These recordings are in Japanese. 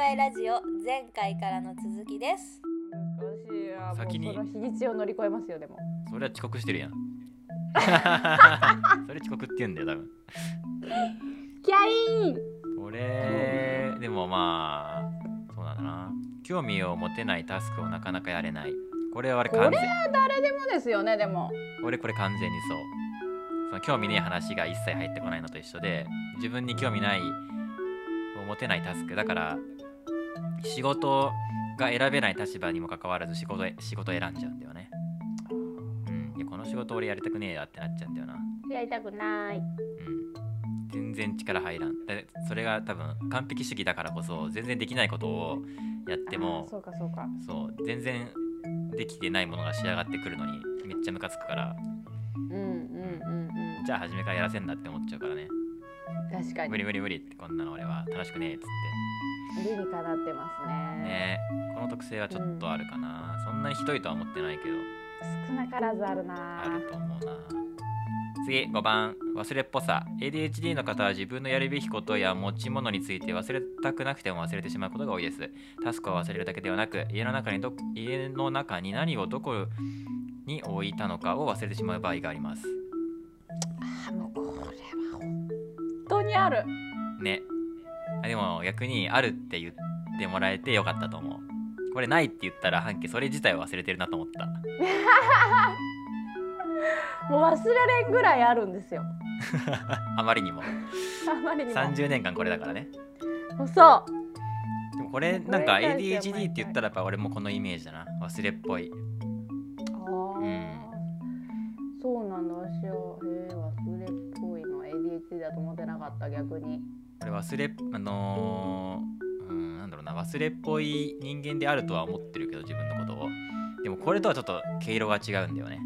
会ラジオ前回からの続きです。難しいや先に。もうその日にちを乗り越えますよでも。それは遅刻してるやん。それ遅刻って言うんだよ多分。キャイン。俺でもまあそうなんだな。興味を持てないタスクをなかなかやれない。これは俺これは完全誰でもですよねでも。俺これ完全にそう。その興味ねえ話が一切入ってこないのと一緒で自分に興味ないを持てないタスク。だから仕事が選べない立場にもかかわらず仕事仕事選んじゃうんだよね。うん。いやこの仕事俺やりたくねえやってなっちゃうんだよな。やりたくない。うん。全然力入らん。でそれが多分完璧主義だからこそ全然できないことをやってあもーそうかそうか。そう全然できてないものが仕上がってくるのにめっちゃムカつくから。うんうんうんうん。じゃあ初めからやらせんなって思っちゃうからね。確かに。無理無理無理ってこんなの俺は楽しくねえっつっ理にかなってますてね。ね。この特性はちょっとあるかな、そんなにひどいとは思ってないけど。少なからずあるな。あると思うな。次5番。忘れっぽさ。ADHD の方は自分のやるべきことや持ち物について忘れたくなくても忘れてしまうことが多いです。タスクを忘れるだけではなく家の中にど家の中に何をどこに置いたのかを忘れてしまう場合があります。あーもうこれは本当にある。ね。あでも逆にあるって言ってもらえてよかったと思う。これないって言ったら半径それ自体を忘れてるなと思った。もう忘れれんぐらいあるんですよ。あまりにも。あまりにも。30年間これだからね。そでもこれなんか ADHD って言ったらやっぱ俺もこのイメージだな。忘れっぽい。うあー。そうなんだ。私はへえ忘れっぽいの ADHD だと思ってなかった逆に俺忘れあのー、うんなんだろうな忘れっぽい人間であるとは思ってるけど自分のことを。でもこれとはちょっと毛色が違うんだよね。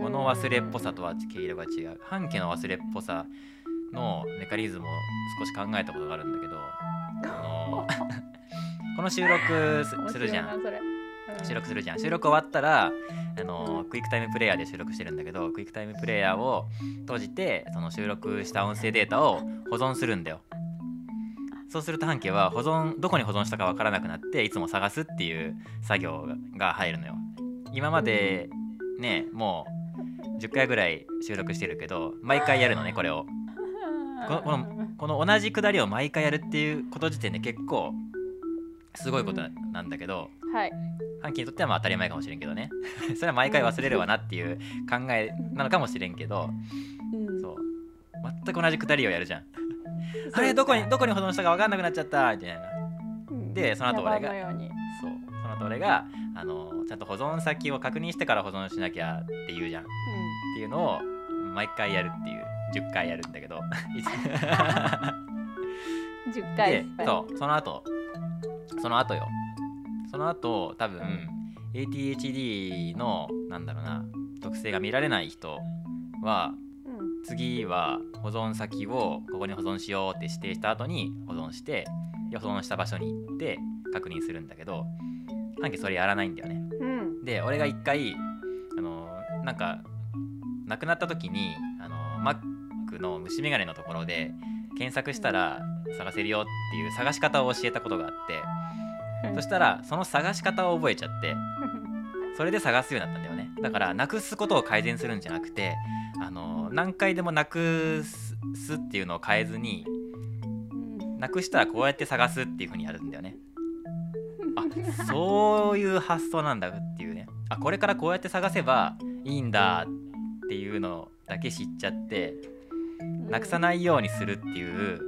この忘れっぽさとは毛色が違う。半家の忘れっぽさのメカニズムを少し考えたことがあるんだけどこの この収録すするじゃん収録するじゃん。収録終わったらあのクイックタイムプレイヤーで収録してるんだけどクイックタイムプレイヤーを閉じてその収録した音声データを保存するんだよ。そうすると半径は保存どこに保存したかわからなくなっていつも探すっていう作業が入るのよ。今までねもう10回ぐらい収録してるけど毎回やるのねこれを。このこのこの同じくだりを毎回やるっていうこと時点で結構すごいことなんだけど、はい。半期にとってはまあ当たり前かもしれんけどね。それは毎回忘れるわなっていう考えなのかもしれんけどうん。そう。全く同じくだりをやるじゃん。あれどこにどこに保存したか分かんなくなっちゃったみたいな。うん。でその後俺がそう。その後俺があのちゃんと保存先を確認してから保存しなきゃって言うじゃん。っていうのを毎回やるっていう。10回やるんだけど。うん10回。でそう。その後その後よ。その後多分 ADHD のなんだろうな特性が見られない人はうん。次は保存先をここに保存しようって指定した後に保存してで保存した場所に行って確認するんだけど半径それやらないんだよね。うん。で俺が一回あのなんか亡くなった時にあの Mac の虫眼鏡のところで検索したら探せるよっていう探し方を教えたことがあってそしたらその探し方を覚えちゃってそれで探すようになったんだよね。だからなくすことを改善するんじゃなくてあの何回でもなくすっていうのを変えずにうん。なくしたらこうやって探すっていう風にやるんだよね。あそういう発想なんだっていうね。あこれからこうやって探せばいいんだっていうのだけ知っちゃってなくさないようにするっていう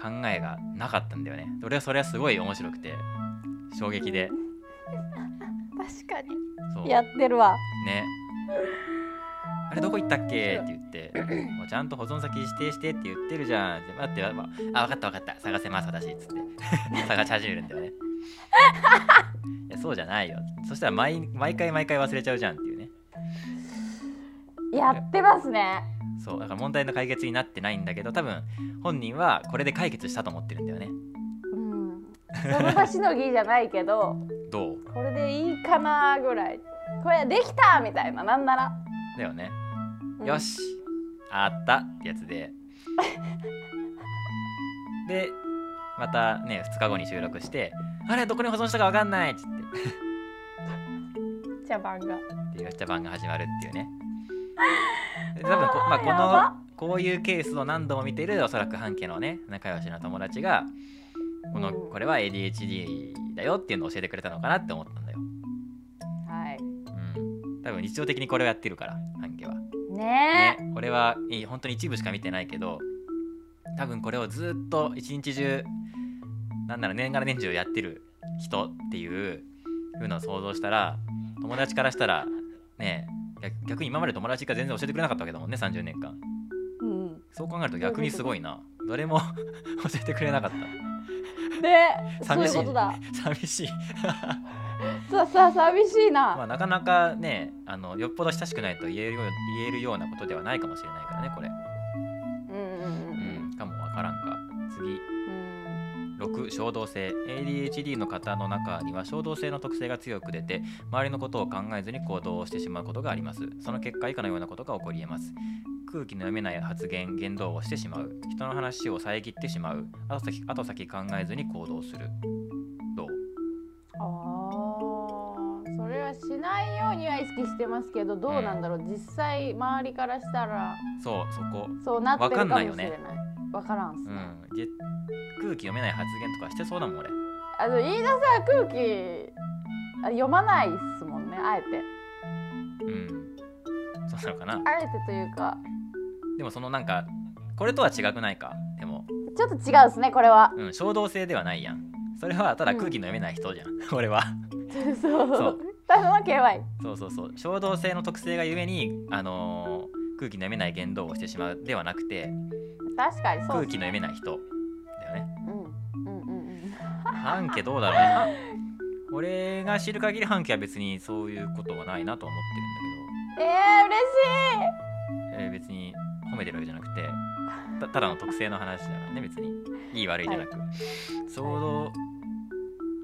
考えがなかったんだよね。俺はそれはすごい面白くて衝撃で。確かに。そう。やってるわ。ね。あれどこ行ったっけ？って言って。もうちゃんと保存先指定してって言ってるじゃん。って待って、まあ、あ分かった分かった。探せます私。っつって。探し始めるんだよね。いやそうじゃないよ。そしたら毎毎回毎回忘れちゃうじゃんっていうね。やってますねそうだから問題の解決になってないんだけど多分本人はこれで解決したと思ってるんだよね。うん。その場しのぎじゃないけど どう？これでいいかなぐらい。これできたみたいななんなら、だよね、うん。よし。あったってやつで。でまたね2日後に収録してあれどこに保存したか分かんないっつって。茶番がっていう茶番が始まるっていうね。で 多分こ,、まあ、このこういうケースを何度も見てるおそらく半家のね仲良しの友達がこのうん。これは ADHD だよっていうのを教えてくれたのかなって思ったんだよ、はい。うん、多分日常的にこれをやってるから半家は。ねね、これはいい本当に一部しか見てないけど多分これをずっと一日中なんなら年がら年中やってる人っていう風のを想像したら友達からしたらね逆逆に今まで友達が全然教えてくれなかったわけだもんね30年間。うんそう考えると逆にすごいな。誰も 教えてくれなかった。でそう寂しい。いうことだ。寂しい。ささ寂しいな、まあなかなかねあのよっぽど親しくないと言えるよう言えるようなことではないかもしれないからねこれ、うん6衝動性 ADHD の方の中には衝動性の特性が強く出て周りのことを考えずに行動をしてしまうことがあります。その結果以下のようなことが起こり得ます。空気の読めない発言言動をしてしまう。人の話を遮ってしまう。後先後先考えずに行動する。どう？あーそれはしないようには意識してますけどどうなんだろう、実際周りからしたら。そうそこ。そうなってるかもしれないわからんっすうね、ん。じ空気読めない発言とかしてそうだもん俺。あの飯田さん空気あ読まないっすもんねあえて。うん。そうなのかな。あえてというか。でもそのなんかこれとは違くないか？でも。ちょっと違うっすねこれは。うん衝動性ではないやん。それはただ空気の読めない人じゃん、俺は。そう。そう。ただの KY そうそうそう。衝動性の特性がゆえに、あのー空気の読めない言動をしてしまうではなくて確かにそう。っす空気の読めない人。だよね。うん。うんうんうん半家どうだろうね。は 俺が知る限り半家は別にそういうことはないなと思ってるんだえー、嬉しい。けど、えー別に褒めてるわけじゃなくてたただの特性の話だからね別に。いい悪いじゃなく、衝動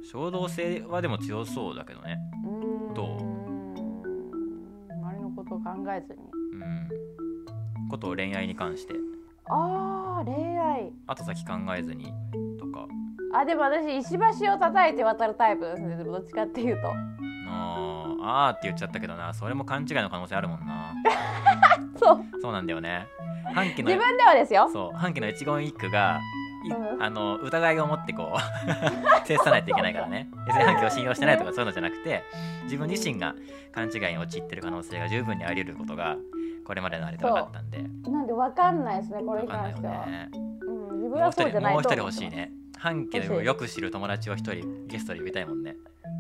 衝動性はでも強そうだけどね。どう？周りのことを考えずに。うん。ことを恋愛に関してあー恋愛。後先考えずにとか。あでも私石橋を叩いて渡るタイプですね。でもどっちかっていうと。あーあーって言っちゃったけどな。それも勘違いの可能性あるもんな。そう。そうなんだよね。半期の自分ではですよ。そう。半期の一言一句がいうん。あの疑いを持ってこう 接さないといけないからね。別に半期を信用してないとかそういうのじゃなくて自分自身が勘違いに陥ってる可能性が十分にあり得ることがこれまでのあれで分かったんで。なんでわかんないですねこれに関しては、ね。うん、自分もうはそう一人もう一じゃないと人欲しいね半期をよく知る友達を一人ゲストで呼びたいもんね。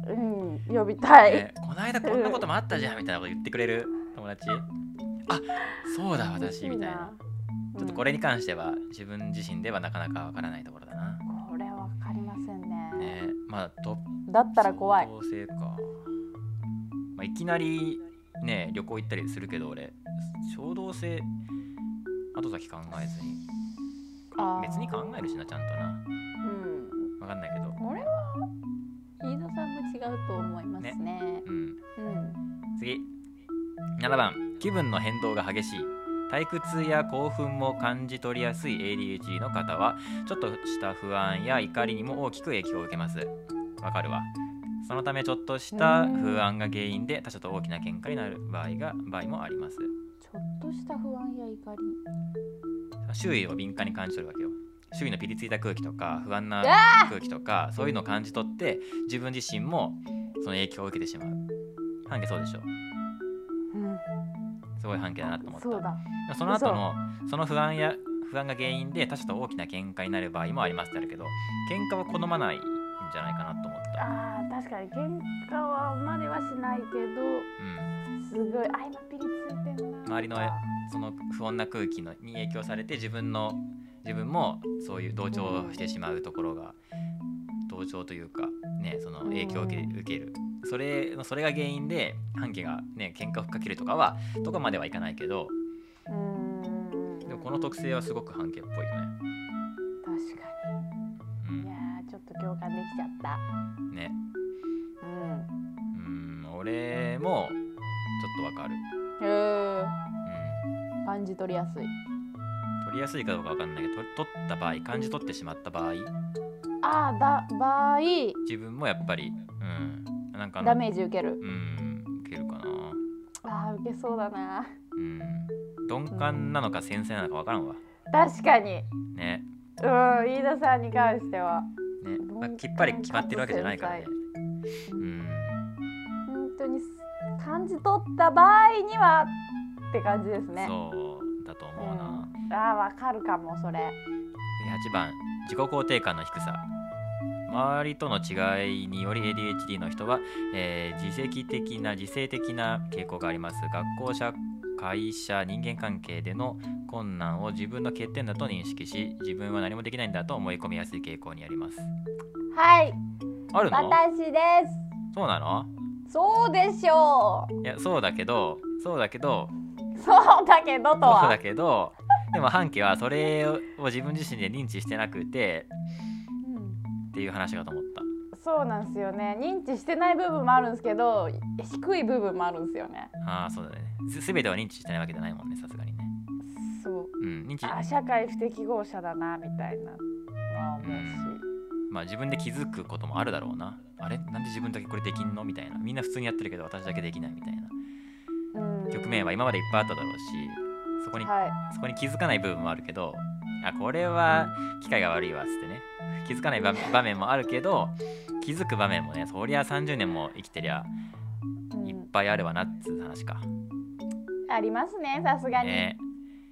うん呼びたい、ねこの間こんなこともあったじゃんみたいなこと言ってくれる友達。あそうだ私みたいな。ちょっとこれ、れに関しては自分自身ではなかなかわからないところだな。うんこれわかりませんね。ねまあとだったら怖い。創造性か、まあ、いきなりね旅行行ったりするけど俺衝動性後先考えずに。別に考えるしなちゃんとな。うん。わかんないけど。これは飯田さんも違うと思いますね。うん。うん。次。7番。気分の変動が激しい。退屈や興奮も感じ取りやすい ADHD の方はちょっとした不安や怒りにも大きく影響を受けます。わかるわそのためちょっとした不安が原因で他者と大きな喧嘩になる場合が場合もあります。ちょっとした不安や怒り。周囲を敏感に感じ取るわけよ。周囲のピリついた空気とか不安な空気とかそういうのを感じ取って自分自身もその影響を受けてしまう。半径そうでしょ？うん。すごい半径だなと思った。その後のその不安や不安が原因で他者と大きな喧嘩になる場合もありますってあるけど喧嘩は好まないんじゃないかなと思った、あー確かに喧嘩はまではしないけうん、どすごいあ今ピリついてんな。周りのその不穏な空気のに影響されて自分の自分もそういう同調してしまうところが同調というかねその影響を受け受ける。それそれが原因で半径がね喧嘩をふっかけるとかはとかまではいかないけど。うーん。でもこの特性はすごく半径っぽいよねできちゃった。ね。うん。うん俺もちょっとわかる。へー。うん感じ取りやすい。取りやすいかどうかわかんないけどと取った場合感じ取ってしまった場合。あーだ場合。自分もやっぱりうん。なんかダメージ受ける。うん受けるかな。あー受けそうだな。うん。鈍感なのか繊細なのか分からんわ。確かに。ね。うん飯田さんに関しては。ね、まあ、きっぱり決まってるわけじゃないからね。うん本当に感じ取った場合にはって感じですね。そうだと思うな、うん。あーわかるかもそれ。で8番自己肯定感の低さ。周りとの違いにより ADHD の人は、えー自責的な自制的な傾向があります。学校社会社人間関係での困難を自分の欠点だと認識し自分は何もできないんだと思い込みやすい傾向にありますはい。あるの？私です。そうなの？そうでしょう。いやそうだけどそうだけどそうだけどとそうはだけどでも半家はそれを自分自身で認知してなくてうんっていう話かと思った。そうなんですよね。認知してない部分もあるんですけど低い部分もあるんですよね。ああそうだね。す全ては認知してないわけじゃないもんねさすがにね。そう。うん認知あ社会不適合者だなみたいなのは思うし、まあ自分で気づくこともあるだろうな。あれ？なんで自分だけこれできんの？みたいな。みんな普通にやってるけど私だけできないみたいな。うん。局面は今までいっぱいあっただろうしそこに、はい。そこに気づかない部分もあるけどあこれは機械が悪いわっつってね。気づかない場場面もあるけど気づく場面もねそりゃ30年も生きてりゃうん。いっぱいあるわなっつう話か、ありますねさすがに、ね。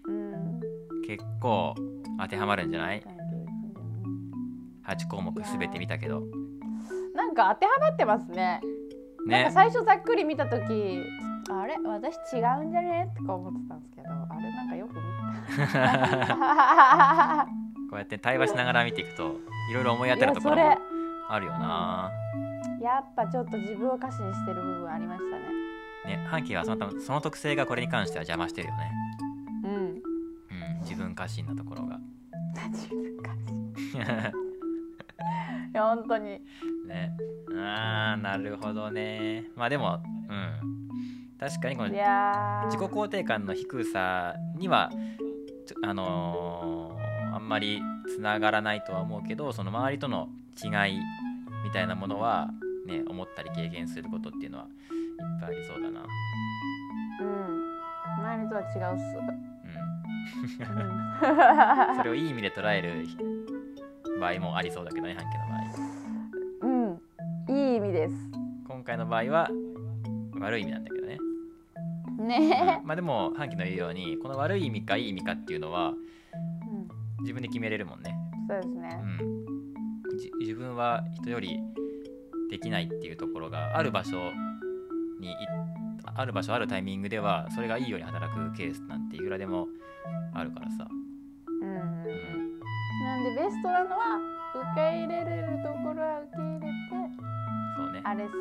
うん。結構当てはまるんじゃない？8項目すべて見たけど。なんか当てはまってますね。なんかね最初ざっくり見た時あれ？私違うんじゃね？とか思ってたんですけどあれなんかよく見た。こうやって対話しながら見ていくといろいろ思い当たるところもあるよな。やっぱちょっと自分を歌詞にしてる部分ありましたね。ね半径はそのその特性がこれに関しては邪魔してるよね。うん。うん自分過信なところが。自分歌詞 いや本当に。ね。あーなるほどね。まあでもうん。確かにこのい自己肯定感の低さにはあのーあんまりつながらないとは思うけどその周りとの違いみたいなものはね思ったり経験することっていうのはいっぱいありそうだな。うん。周りとは違うっす、うん。うん。それをいい意味で捉える場合もありそうだけどね半家の場合。うんいい意味です。今回の場合は悪い意味なんだけどね、ね。うん。まあでも半家の言うようにこの悪い意味かいい意味かっていうのはうん自分で決めれるもんね、そうですね。うん、じ自分は人よりできないっていうところがある場所にいある場所あるタイミングではそれがいいように働くケースなんていくらでもあるからさ、うん。うん、なんでベストなのは受け入れれるところは受け入れてそうね。あれっすね。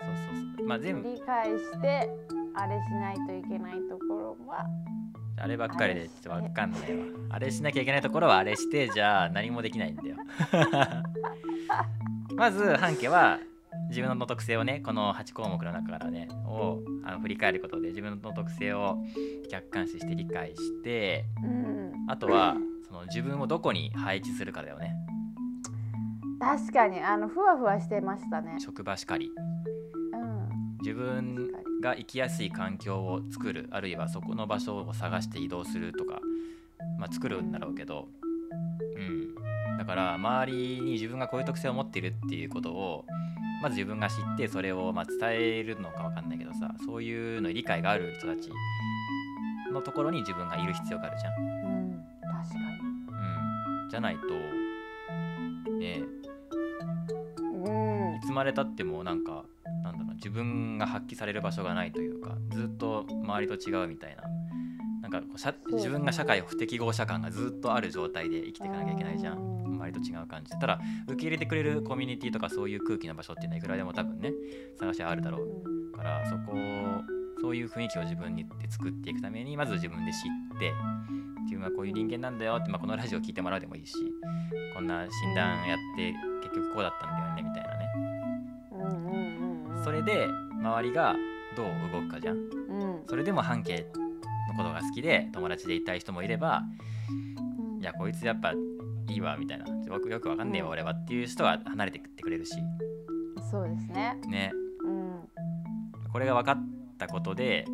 そうそうそう。まあ全部。理解してあれしないといけないところはあればっかりでちょっとわかんないわ。あれしなきゃいけないところはあれしてじゃあ何もできないんだよ。まず半家は自分の特性をねこの8項目の中からねをあの振り返ることで自分の特性を客観視して理解してうん。あとはその自分をどこに配置するかだよね。確かにあのふわふわしてましたね。職場しかり。うん。自分が生きやすい環境を作るあるいはそこの場所を探して移動するとか、まあ、作るんだろうけど、うん、だから周りに自分がこういう特性を持っているっていうことをまず自分が知ってそれをまあ伝えるのか分かんないけどさそういうのに理解がある人たちのところに自分がいる必要があるじゃん、じゃないとねいつまでたってもなんかなんだろう自分が発揮される場所がないというかずっと周りと違うみたいな。なんか自分が社会不適合者感がずっとある状態で生きていかなきゃいけないじゃん。うん周りと違う感じで。ただ受け入れてくれるコミュニティとかそういう空気の場所っていうのはいくらでも多分ね探しはあるだろう。からそこをそういう雰囲気を自分にって作っていくためにまず自分で知って自分はこういう人間なんだよって、まあ、このラジオ聞いてもらうでもいいしこんな診断やって結局こうだったんだよねみたいなね。それで周りがどう動くかじゃん。うん。それでも半径のことが好きで友達でいたい人もいればうん。いやこいつやっぱいいいわみたいな。よくよくわかんねえわうん。俺はっていう人は離れてってくれるし。そうですね。ね。うん。これが分かったことで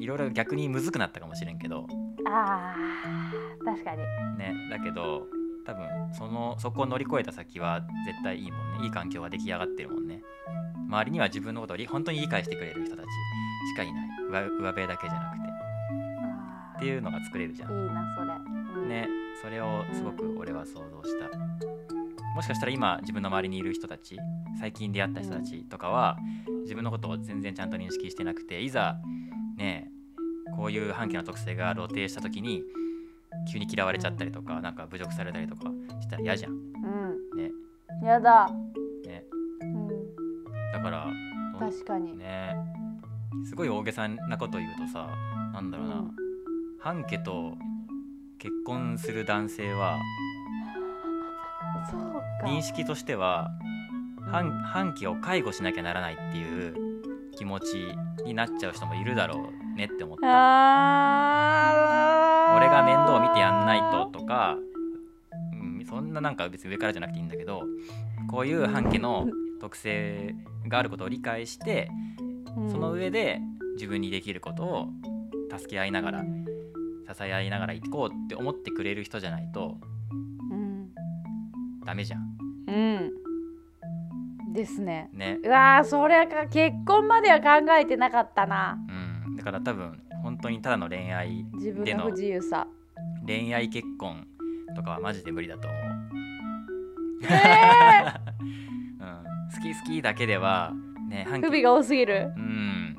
いろいろ逆にむずくなったかもしれんけどあー確かに。ねだけど多分そのそこを乗り越えた先は絶対いいもんね。いい環境が出来上がってるもんね。周りには自分のことをり本当に理解してくれる人たちしかいない。上上辺だけじゃなくて。っていうのが作れるじゃん。いいなそれ、うん、ねそれをすごく俺は想像した。もしかしたら今自分の周りにいる人たち最近出会った人たちとかは自分のことを全然ちゃんと認識してなくていざねこういう半径の特性が露呈した時に急に嫌われちゃったりとかなんか侮辱されたりとかしたら嫌じゃん。うん。ね。やだ、ね。うん、だから確かに、ね。すごい大げさなこと言うとさなんだろうな、うん。半家と結婚する男性は認識としては半半期を介護しなきゃならないっていう気持ちになっちゃう人もいるだろうねって思った。俺が面倒見てやんないととか、うん、そんななんか別に上からじゃなくていいんだけどこういう半家の特性があることを理解してその上で自分にできることを助け合いながらうん支え合いながら行こうって思ってくれる人じゃないとうん、ダメじゃん。うん、ですね。ね。うわーそれか結婚までは考えてなかったな。うんだから多分本当にただの恋愛自分でのの不自由さ。恋愛結婚とかはマジで無理だと思う、え うん、好き好きだけではね半不備が多すぎる。うん。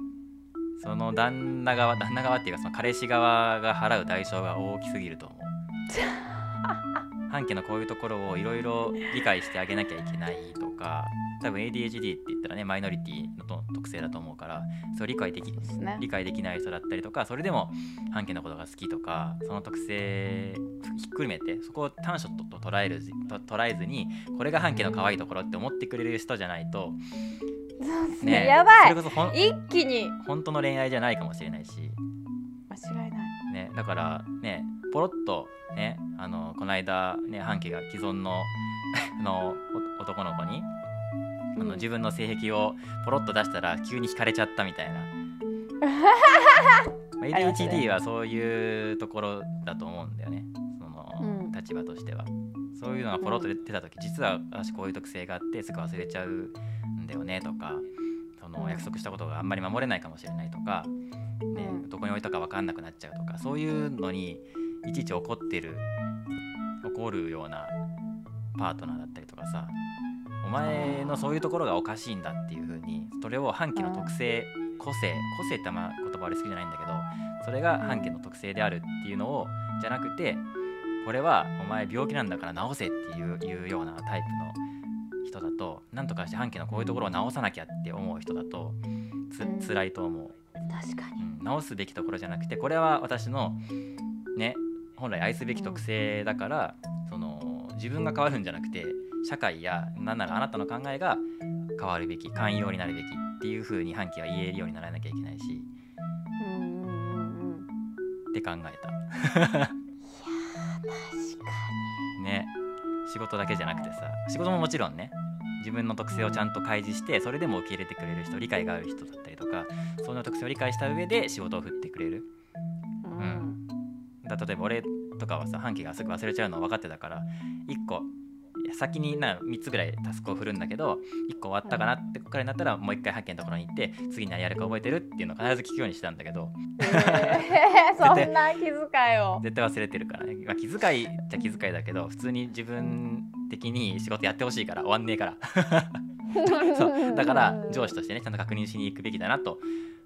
その旦那側旦那側っていうかその彼氏側が払う代償が大きすぎると思う。半家のこういうところをいろいろ理解してあげなきゃいけないとか多分 ADHD って言ったらねマイノリティのと特性だと思うからそれを理解できね。理解できない人だったりとかそれでも半家のことが好きとかその特性ひっくるめてそこを短所とと捉えるずと捉えずにこれが半家の可愛いところって思ってくれる人じゃないとそうですねねやばい。それこそほん一気に。本当の恋愛じゃないかもしれないし、間違いない。ね、だからねポロッとねあのこの間ね半家が既存の あのお男の子にあのうん。自分の性癖をポロッと出したら急に惹かれちゃったみたいな。ADHD はそういうところだと思うんだよね。その、うん。立場としては。そういうのがポロッと出てた時、実は私こういう特性があってすぐ忘れちゃうんだよねとかそのうん。約束したことがあんまり守れないかもしれないとか、ねうん。どこに置いたか分かんなくなっちゃうとかそういうのにいちいち怒ってる怒るようなパートナーだったりとかさお前のそういうところがおかしいんだっていう風にそれを半家の特性個性個性ってあんま言葉悪すぎじゃないんだけどそれが半家の特性であるっていうのをじゃなくてこれはお前病気なんだから治せっていういうようなタイプの人だとなんとかして半家のこういうところを治さなきゃって思う人だとつうん。辛いと思う。確かに。うん。直すべきところじゃなくてこれは私のね本来愛すべき特性だから、その自分が変わるんじゃなくて社会や何ならあなたの考えが変わるべき寛容になるべきっていう風に半期は言えるようにならなきゃいけないしうんうんうんうんって考えた。確かね。仕事だけじゃなくてさ仕事ももちろんね自分の特性をちゃんと開示してそれでも受け入れてくれる人理解がある人だったりとかその特性を理解した上で仕事を振ってくれる。にううん。んだ例えば俺とかはさ半期がすぐ忘れちゃうの分かってたから1個いや先にな3つぐらいタスクを振るんだけど1個終わったかなってくらいになったらもう1回発見のところに行って次何やるか覚えてるっていうのを必ず聞くようにしてたんだけど。えーそんな気遣いを。絶対忘れてるからね、まあ、気遣いじゃ気遣いだけど普通に自分的に仕事やってほしいから終わんねえから。そうだから上司としてねちゃんと確認しに行くべきだなと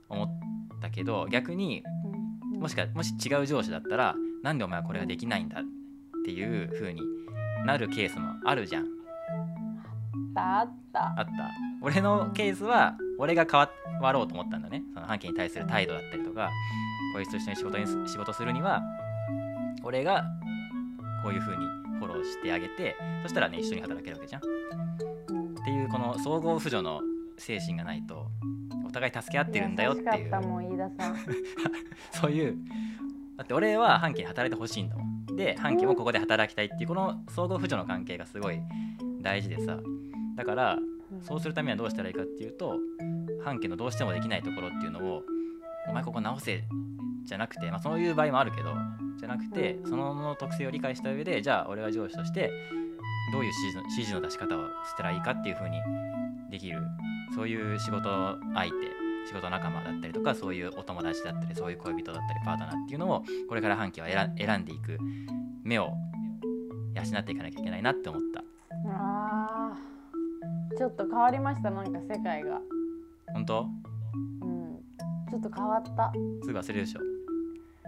思ったけど逆にうん。もしかもし違う上司だったらなんでお前はこれができないんだっていう風になるケースもあるじゃん。あった。あった。俺のケースは俺が変わろうと思ったんだね。その半径に対する態度だったりとかこういう人と一緒に仕事にす仕事するには俺がこういう風にフォローしてあげてそしたらね一緒に働けるわけじゃん。っうんていうこの総合扶助の精神がないとお互い助け合ってるんだよっていう。そういうだって俺は半径に働いてほしいんだもんで半家もここで働きたいっていうこの相互扶助の関係がすごい大事でさ。だからそうするためにはどうしたらいいかっていうと半家のどうしてもできないところっていうのをお前ここ直せじゃなくて、まあ、そういう場合もあるけどじゃなくてうんその特性を理解した上でじゃあ俺は上司としてどういう指示の指示の出し方をしたらいいかっていう風にできるそういう仕事相手仕事仲間だったりとかそういうお友達だったりそういう恋人だったりパートナーっていうのをこれから半期は選んでいく目を養っていかなきゃいけないなって思った。あー。ちょっと変わりましたなんか世界が。本当？うん。ちょっと変わった。すぐ忘れるでしょ。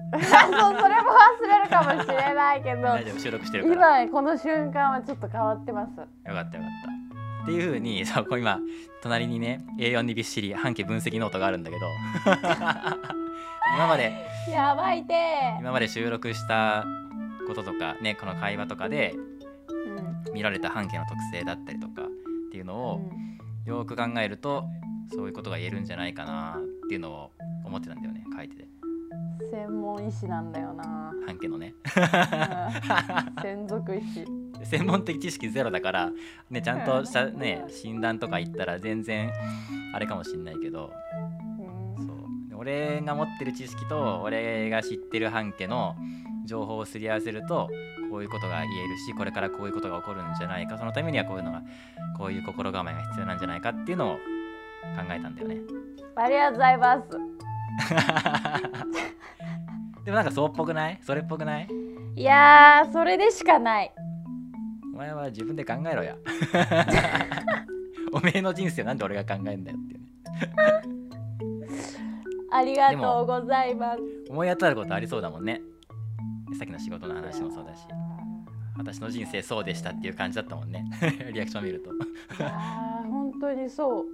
そうそれも忘れるかもしれないけど。大丈夫収録してるから。今この瞬間はちょっと変わってます。よかったよかったっていう風にそうこう今隣にね A4 にびっしり半径分析ノートがあるんだけど。今までやばいて。今まで収録したこととかねこの会話とかでうん。見られた半径の特性だったりとかっていうのをよく考えるとそういうことが言えるんじゃないかなっていうのを思ってたんだよね書いてて。うん専門医師なんだよな、半径のね。うん。専属医師。専門的知識ゼロだから、ね、ちゃんとした、ね、診断とか言ったら全然あれかもしんないけど。うん。そう。で俺が持ってる知識と俺が知ってる半家の情報をすり合わせるとこういうことが言えるしこれからこういうことが起こるんじゃないか。そのためにはこういうのがこういう心構えが必要なんじゃないかっていうのを考えたんだよね。ありがとうございます でもなんかそうっぽくない？それっぽくない？いやーそれでしかない。お前は自分で考えろや。おめえの人生なんで俺が考えんだよって ありがとうございます。思い当たることありそうだもんね。さっきの仕事の話もそうだし。私の人生そうでしたっていう感じだったもんね。リアクション見ると。いやー本当にそう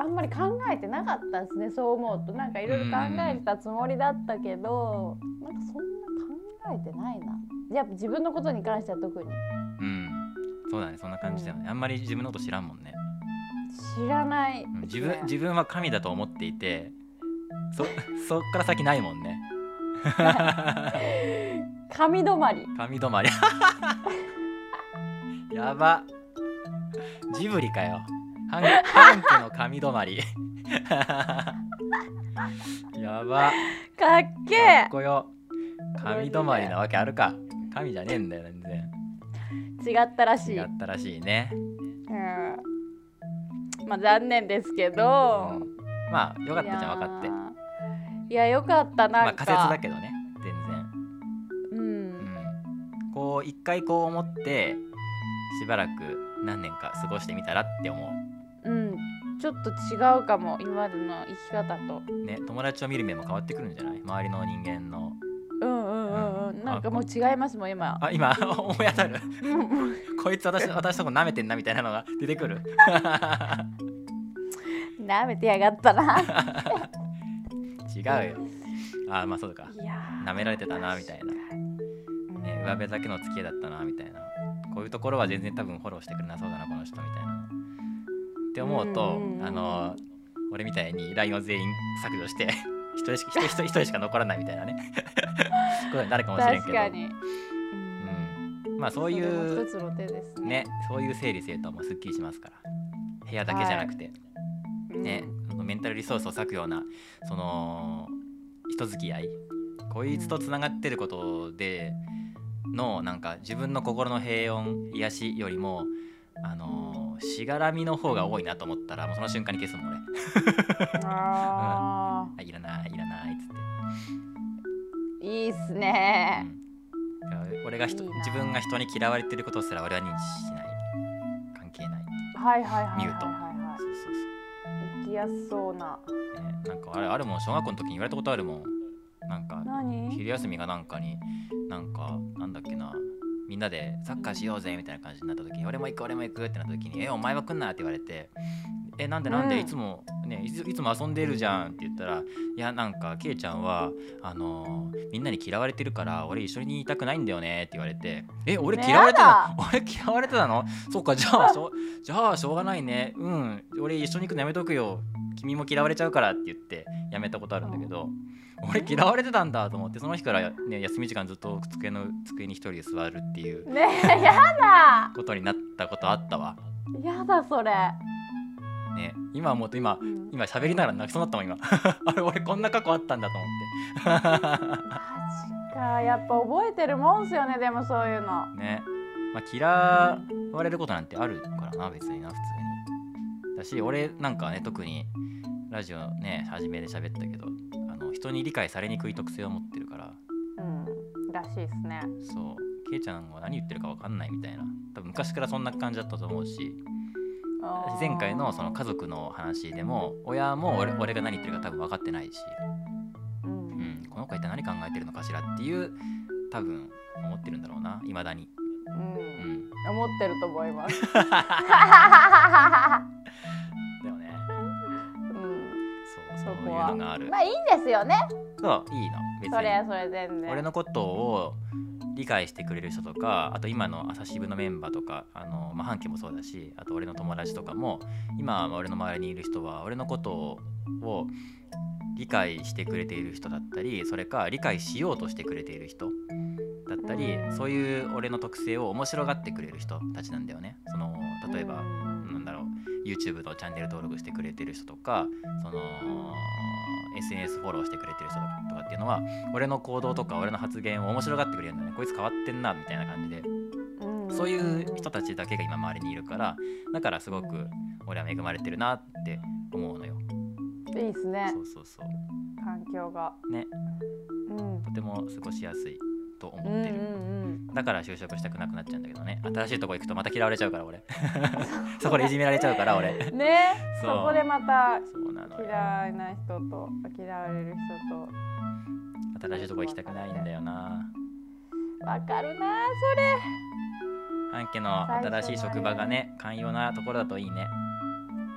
あんまり考えてなかったですねそう思うと。なんかいろいろ考えてたつもりだったけどなんかそんな考えてないな。やっぱ自分のことに関しては特に。うん。そうだねそんな感じだよね。あんまり自分のこと知らんもんね。知らない、うん。自分自分は神だと思っていてそ そっから先ないもんね。神止まり。神止まり。やば。ジブリかよ半半家の神止まり。やば。かっけかえっこよ。神止まりなわけあるか。神じゃねえんだよ全然。違ったらしい。違ったらしいね、うん。まあ残念ですけど、うん。まあよかったじゃん分かって。いやよかったなんか、まあ仮説だけどね全然。ううん。んこう一回こう思ってしばらく何年か過ごしてみたらって思う。んちょっと違うかも今までの生き方と。うね友達を見る目も変わってくるんじゃない？周りの人間の。うんうんうんうん。なんかもう違いますもん今。あ今 思い当たる。う んこいつ私私のこと舐めてんなみたいなのが出てくる。なめてやがったな。違うよ。あまあそうか。舐められてたなみたいな。うん。ね、上辺だけの付き合いだったなみたいな。こういうところは全然多分フォローしてくれなそうだなこの人みたいなって思うと、うんうんうん。あの俺みたいに LINE を全員削除して 一人しか一人しか残らないみたいなね。ことになるかもしれんけど。うん、まあそういうね。ねそういう整理整頓もすっきりしますから。部屋だけじゃなくて、うん。ね、メンタルリソースを割くようなその人付き合い。こいつとつながってることでのなんか自分の心の平穏癒しよりもあのーしがらみの方が多いなと思ったらもうその瞬間に消すもん俺。あ あいらないいらないっつって、ーいいっすね。俺が人自分が人に嫌われてることすら俺は認知しない。関係ない。はいはいはいはいミュートはいはい。そうそう生きやすそうな。そう、ね、なんかあれあるもん小学校の時に言われたことあるもん。なんか何？昼休みがなんかになんかなんだっけなみんなでサッカーしようぜみたいな感じになった時に俺も行く俺も行くってなった時に「えお前は来んな」って言われて「えなんでなんで、うん。いつもねいついつも遊んでるじゃん」って言ったら「いやなんかケイちゃんはあのーみんなに嫌われてるから俺一緒にいたくないんだよね」って言われて「え俺ね嫌われてたやの俺嫌われてたの？そうかじゃあしょじゃあしょうがないね。うん。俺一緒に行くのやめとくよ。君も嫌われちゃうから」って言ってやめたことあるんだけど俺嫌われてたんだと思ってその日から、ね、休み時間ずっと机の机に一人で座るっていうねえやだ。ことになったことあったわ。やだそれ、ね、今思うと今うん。今喋りながら泣きそうになったもん今。あれ俺こんな過去あったんだと思って。マジか。やっぱ覚えてるもんすよねでもそういうの。ね。まあ嫌われることなんてあるからな別にな普通に。だし俺なんかね特にラジオね初めで喋ったけどあの人に理解されにくい特性を持ってるから。うんらしいですね。そう。ケイちゃんは何言ってるか分かんないみたいな。多分昔からそんな感じだったと思うし。前回のその家族の話でも親も俺俺が何言ってるか多分分かってないし、うん。うん、この子一体何考えてるのかしらっていう多分思ってるんだろうな。いまだに、ううんん、思ってると思います そうそういうそこはのがある。まあいいんですよね。そういいの。別に。それはそれ全然。俺のことを理解してくれる人とかあと今の朝渋のメンバーとかあの、まあ、半家もそうだしあと俺の友達とかも今俺の周りにいる人は俺のことを理解してくれている人だったりそれか理解しようとしてくれている人だったりうん。そういう俺の特性を面白がってくれる人たちなんだよね。その例えば、うん。なんだろう YouTube のチャンネル登録してくれてる人とかその SNS フォローしてくれてる人とかっていうのは俺の行動とか俺の発言を面白がってくれるんだよね。こいつ変わってんなみたいな感じで。うん。そういう人たちだけが今周りにいるからだからすごく俺は恵まれてるなって思うのよ。いいですね。そうそうそう。環境が。ね。うん。とても過ごしやすいと思うんってる、うんだから就職したくなくなっちゃうんだけどね。新しいとこ行くとまた嫌われちゃうから俺。そこでいじめられちゃうから俺。うんねそこでまた嫌いな人と嫌われる人と。新しいとこ行きたくないんだよな。わかるなそれ。半家の新しい職場がね寛容なところだといいね。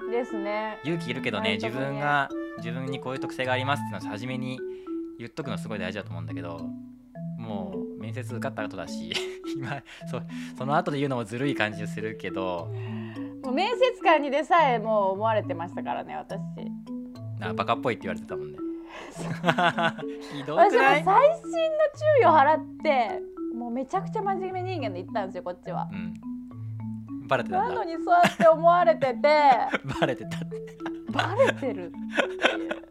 ですね。勇気いるけどねね。分が自分にこういう特性がありますっていうのを初めに言っとくのすごい大事だと思うんだけどもう面接受かった後だし今そその後で言うのもずるい感じするけど。もう面接官にでさえもう思われてましたからね私。あバカっぽいって言われてたもんね。ひどく私はない細心の注意を払ってもうめちゃくちゃ真面目人間で行ったんですよこっちは。うん。バレてたなんのだにそうやって思われてて。バレてたって。バレてるっていう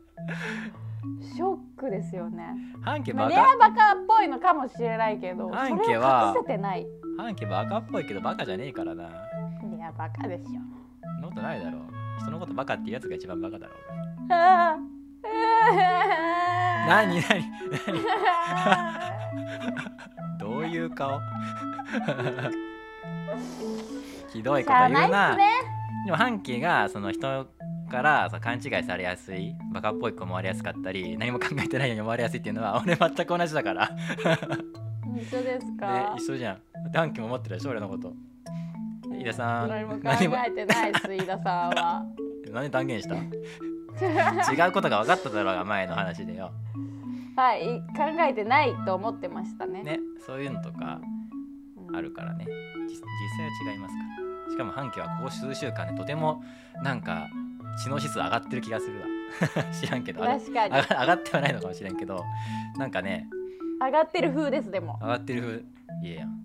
クですよね。半家まあバカ。レアバカっぽいのかもしれないけどそ半れを家は隠せてない。半家バカっぽいけどバカじゃねえからな。レアバカでしょ。そんなことないだろう。人のことバカってやつが一番バカだろう。あー。何何何？どういう顔？ひどいこと言うな。でも半家がその人からその勘違いされやすいバカっぽい子思われやすかったり何も考えてないように思われやすいっていうのは俺全く同じだから。本当ですでか一緒じゃん。で半家も思ってるでしょ俺のこと。飯田さん何も考えてないです飯田さんは。な んで断言した？違うことが分かっただろうが前の話でよ。はい考えてないと思ってましたね。ねそういうのとかうんあるからね。実実際は違いますから。しかも半家はここ数週間でとてもなんか知能指数上がってる気がするわ。知らんけど。確かに。上がってはないのかもしれんけど。なんかね。上がってる風ですでも。上がってる風。いえやん。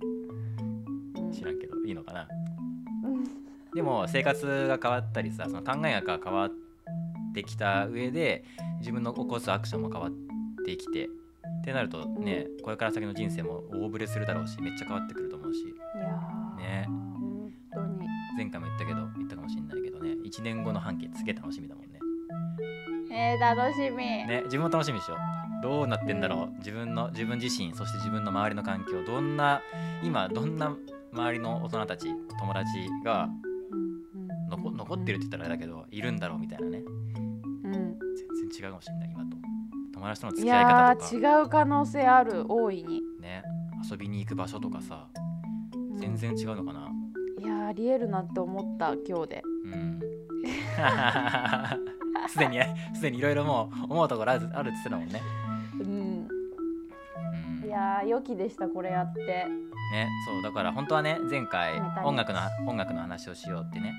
うん。知らんけど。いいのかな。うん。でも生活が変わったりさその考えが変わってきた上で自分の起こすアクションも変わってきてってなるとね、これから先の人生も大ぶれするだろうしめっちゃ変わってくると思うし。いやーね。本当に。前回も言ったけど1年後の半径すげえ楽しみだもんね。えー、楽しみ、ね自分も楽しみでしょ。どうなってんだろう、自分の自分自身そして自分の周りの環境。どんな今どんな周りの大人たち友達がうんうん。残残ってるって言ったらあれだけどいるんだろうみたいなね。うん。全然違うかもしれない今と。友達との付いき合いや方とか。ー違う可能性ある大いに。ね遊びに行く場所とかさ全然違うのかな。いやーありえるなって思った今日で。うん すでにすでにいろいろもう思うところあるあるっつってたもんね。うん。いや良きでしたこれやって。ねそうだから本当はね前回音楽の音楽の話をしようってね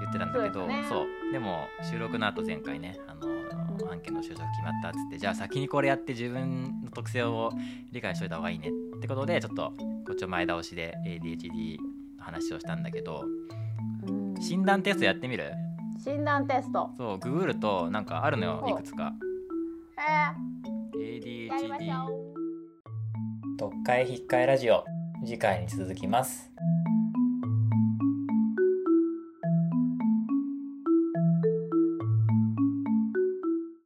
言ってたんだけどそう,、ね、そう。でも収録の後前回ねあの案件の就職決まったっつってじゃあ先にこれやって自分の特性を理解しといた方がいいねってことでちょっとこっちを前倒しで ADHD の話をしたんだけど診断テストやってみる？診断テスト。そうググるとなんかあるのよいくつか。へえ。ー、ADHD 読解引っかえラジオ。次回に続きます。